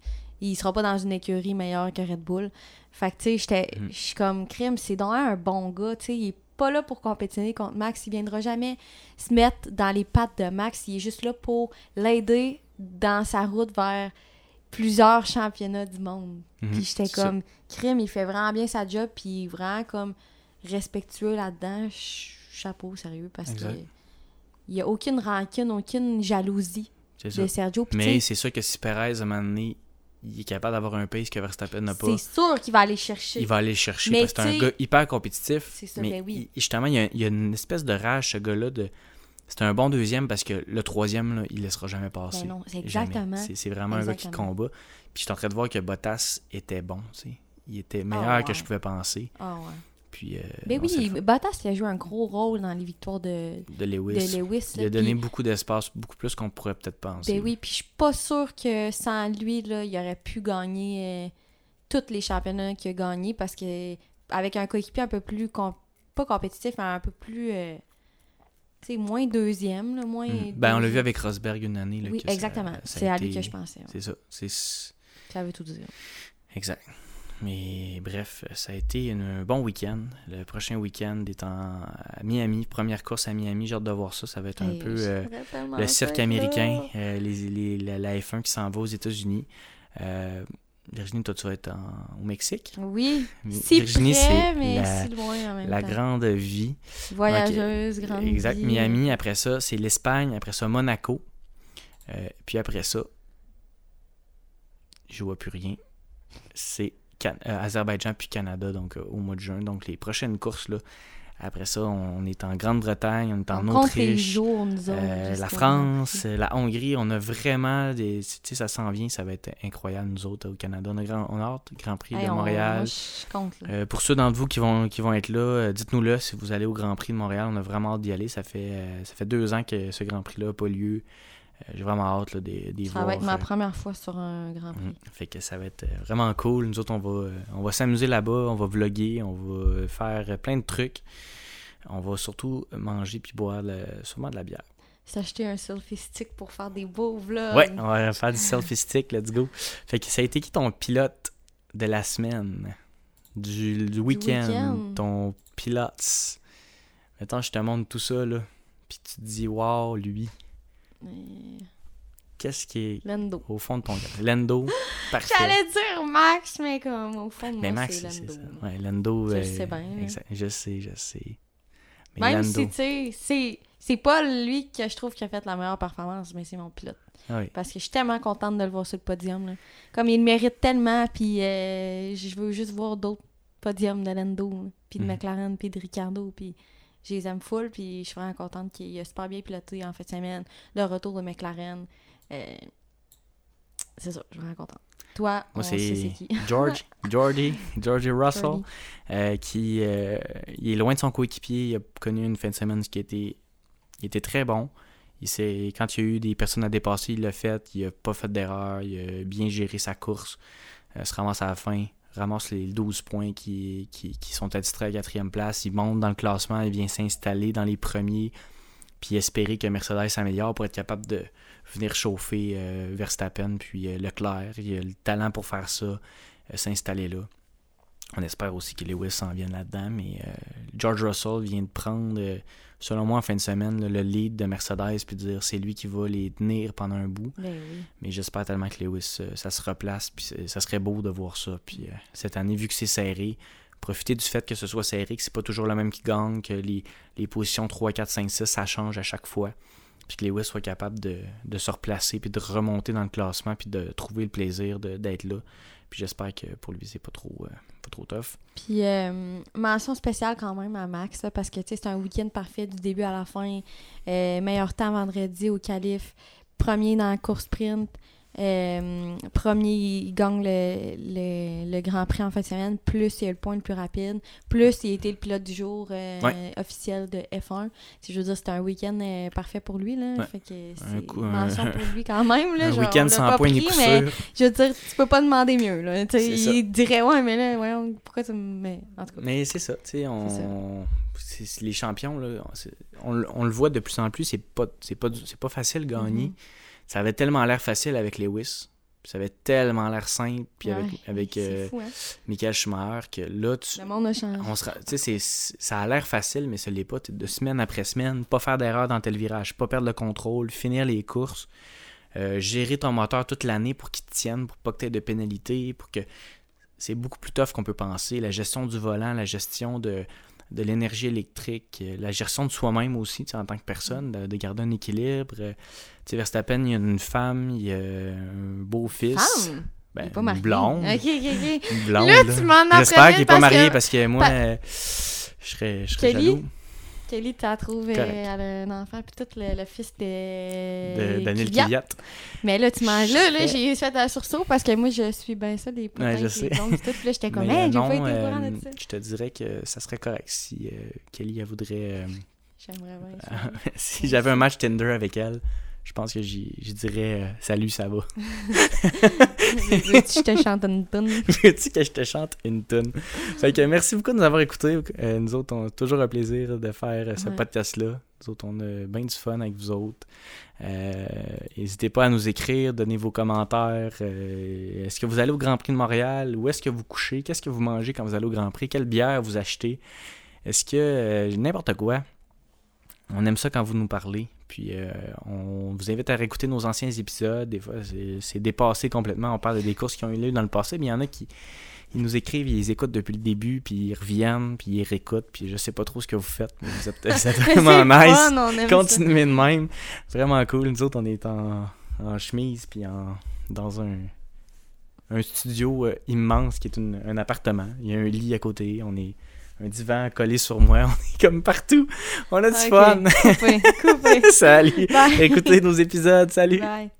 il sera pas dans une écurie meilleure que Red Bull. Fait que, tu sais, j'étais- Mhm. je suis comme crime, c'est donc un bon gars, tu sais, il est pas là pour compétitionner contre Max, il viendra jamais se mettre dans les pattes de Max, il est juste là pour l'aider dans sa route vers plusieurs championnats du monde. Mhm, Puis j'étais ça. comme, crime, il fait vraiment bien sa job, puis il est vraiment comme respectueux là-dedans. Ch- Chapeau, sérieux, parce Exact. que il y a aucune rancune, aucune jalousie ça. de Sergio. Puis Mais c'est sûr que si Perez, à un moment donné, il est capable d'avoir un pace que Verstappen n'a pas. C'est sûr qu'il va aller chercher. Il va aller chercher Mais parce que c'est un gars hyper compétitif. C'est ça, mais ben oui. il- justement, il y, a, il y a une espèce de rage, ce gars-là. De... C'est un bon deuxième parce que le troisième, là, il laissera jamais passer. Ben non, c'est exactement. C'est vraiment un gars qui combat. Puis je suis en train de voir que Bottas était bon. tu sais. Il était meilleur Ah, que ouais. je pouvais penser. Ah ouais. Puis, euh, Ben non, oui. Bottas il a joué un gros rôle dans les victoires de, de Lewis. de Lewis. Il a donné puis- beaucoup d'espace, beaucoup plus qu'on pourrait peut-être penser. Ben oui, puis je suis pas sûre que sans lui, là, il aurait pu gagner euh, tous les championnats qu'il a gagnés parce que avec un coéquipier un peu plus com- pas compétitif, mais un peu plus euh, sais, moins deuxième, là, moins. Mm. Ben, on l'a vu avec Rosberg une année. Là, Oui, que exactement. C'est à lui que je pensais. ouais. C'est ça. C'est Ça veut tout dire. exact. Mais bref, ça a été un bon week-end. Le prochain week-end est en, à Miami. Première course à Miami. J'ai hâte de voir ça. Ça va être un peu euh, le cirque américain, euh, les, les- la, la F1 qui s'en va aux États-Unis. Euh, Virginie, toi, tu vas être en- au Mexique. Oui, si Virginie, c'est mais la, si loin en même la temps. grande vie. Voyageuse, grande Exact. vie. Miami, après ça, c'est l'Espagne. Après ça, Monaco. Euh, puis après ça, je vois plus rien. C'est Can- euh, Azerbaïdjan puis Canada, donc euh, au mois de juin. Donc les prochaines courses, là. Après ça, on est en Grande-Bretagne, on est en On Autriche. jours, nous autres. euh, la France, euh, la Hongrie, on a vraiment des. Tu sais, ça s'en vient, ça va être incroyable, nous autres, au Canada. On a, grand, on a Grand Prix Hey, de on- Montréal. moi, compte. Euh, pour ceux d'entre vous qui vont, qui vont être là, euh, dites-nous-le si vous allez au Grand Prix de Montréal. On a vraiment hâte d'y aller. Ça fait, ça fait deux ans que ce Grand Prix-là n'a pas lieu. Euh, J'ai vraiment hâte là, d'y ça voir. va être ma euh, première fois sur un Grand Prix. mhm. Fait que ça va être euh, vraiment cool. Nous autres, on va, on va s'amuser là-bas, on va vlogger, on va faire plein de trucs. On va surtout manger puis boire le- sûrement de la bière. S'acheter un selfie stick pour faire des beaux vlogs. Ouais, on va faire du selfie stick, let's go. Fait que ça a été qui ton pilote de la semaine? Du, du week-end, ton pilote. Mettons, je te montre tout ça, là. Puis tu te dis, wow, lui, Qu'est-ce qui est Lando. au fond de ton cœur? Lando, parfait. J'allais dire Max, mais comme au fond de Mais moi, Max, c'est Lando. ça. Ouais, Lando. Je euh, sais bien, exact. Je sais, je sais. Mais Même Lando. si, tu sais, c'est- c'est pas lui que je trouve qui a fait la meilleure performance, mais c'est mon pilote. Ah oui. Parce que je suis tellement contente de le voir sur le podium. là. Comme il le mérite tellement, puis euh, je veux juste voir d'autres podiums de Lando, puis de Mhm. McLaren, puis de Ricardo, puis je les aime full, puis je suis vraiment contente qu'il a super bien piloté en fin de semaine. Le retour de McLaren. euh, c'est ça, je suis vraiment contente. Toi, Moi, c'est. George, Georgie, Georgie Russell, euh, qui euh, il est loin de son coéquipier. Il a connu une fin de semaine qui était, il était très bon. Il quand il y a eu des personnes à dépasser, il l'a fait. Il a pas fait d'erreur. Il a bien géré sa course. Euh, se ramasse à la fin. Ramasse les 12 points qui, qui, qui sont attitrés à quatrième place. Il monte dans le classement. Il vient s'installer dans les premiers. Puis espérer que Mercedes s'améliore pour être capable de venir chauffer euh, Verstappen puis euh, Leclerc. Il a le talent pour faire ça, euh, s'installer là. On espère aussi que Lewis s'en vienne là-dedans, mais euh, George Russell vient de prendre, euh, selon moi, en fin de semaine, là, le lead de Mercedes puis de dire c'est lui qui va les tenir pendant un bout. Ben oui. Mais j'espère tellement que Lewis, euh, ça se replace, puis ça serait beau de voir ça. Puis cette année, vu que c'est serré, profiter du fait que ce soit serré, que c'est pas toujours le même qui gagne, que les, les positions 3, 4, 5, 6, ça change à chaque fois. Puis que Lewis soit capable de, de se replacer, puis de remonter dans le classement, puis de trouver le plaisir d'être là. Puis j'espère que pour lui, c'est pas trop, euh, pas trop tough. Puis, euh, mention spéciale quand même à Max, parce que c'est un week-end parfait du début à la fin. Euh, meilleur temps vendredi au calife. Premier dans la course sprint. Euh, premier, il gagne le, le, le Grand Prix en fin de semaine. Plus, il a le point le plus rapide. Plus, il a été le pilote du jour euh, Ouais. officiel de F1. Si je veux dire, c'était un week-end euh, parfait pour lui. Là. Ouais. Fait que Un c'est coup- mention pour lui quand même. Là, un week-end sans point ni mais sûr. je veux dire, tu peux pas demander mieux. Là. Ça. il dirait, ouais, mais là, voyons, pourquoi tu me. Mais en tout cas. Mais c'est ça, tu sais, on... les champions, là, on, le- on le voit de plus en plus, c'est pas, c'est pas, pas facile de gagner. Mhm. Ça avait tellement l'air facile avec Lewis, ça avait tellement l'air simple, puis avec, Ouais, avec euh, fou, hein. Michael Schumacher, que là, tu, Le monde a changé. on se ça a l'air facile, mais ce l'est pas. De semaine après semaine, pas faire d'erreur dans tel virage, pas perdre le contrôle, finir les courses, euh, gérer ton moteur toute l'année pour qu'il te tienne, pour pas que tu aies de pénalité, pour que. C'est beaucoup plus tough qu'on peut penser. La gestion du volant, la gestion de, de l'énergie électrique, euh, la gestion de soi-même aussi, en tant que personne, de, de garder un équilibre. Euh, Tu Verstappen, il y a une femme, il y a un beau fils. Femme? Ben, pas marié. blonde. Blonde. Là, là. tu m'en J'espère qu'il est pas marié que- parce que moi, Pa- euh, je serais, je serais jaloux Kelly, t'as trouvé Correct. elle a un enfant, puis tout le, le fils de. de Daniel. Kvyat. Mais là, tu. Je Là, là j'ai fait un sursaut parce que moi, je suis bien ça, les potins, Ouais, je sais. tout. Puis là, j'étais comme, hey, j'ai pas été au euh, courant de ça. je te dirais que ça serait correct si euh, Kelly elle voudrait. euh, J'aimerais bien si j'avais un match Tinder avec elle, je pense que j'y j'y dirais euh, Salut, ça va. Veux-tu que je te chante une tune? Veux-tu que je te chante une? Fait que merci beaucoup de nous avoir écoutés. Euh, nous autres, on a toujours un plaisir de faire euh, ce Ouais. podcast-là. Nous autres, on a bien du fun avec vous autres. N'hésitez pas à nous écrire, donner vos commentaires. Est-ce que vous allez au Grand Prix de Montréal? Où est-ce que vous couchez? Qu'est-ce que vous mangez quand vous allez au Grand Prix? Quelle bière vous achetez? Est-ce que n'importe quoi? On aime ça quand vous nous parlez. Puis euh, on vous invite à réécouter nos anciens épisodes. Des fois, c'est- dépassé complètement. On parle de des courses qui ont eu lieu dans le passé, mais il y en a qui ils nous écrivent, ils écoutent depuis le début, puis ils reviennent, puis ils réécoutent, puis je sais pas trop ce que vous faites, mais vous êtes, vous êtes vraiment nice. fun, on aime ça. Continuez de même. Vraiment cool. Nous autres, on est en, en chemise, puis en, dans un, un studio euh, immense qui est une- un appartement. Il y a un lit à côté. On est un divan collé sur moi. On est comme partout. On a du fun. Coupé, coupé. Salut. Bye. Écoutez nos épisodes. Salut. Bye.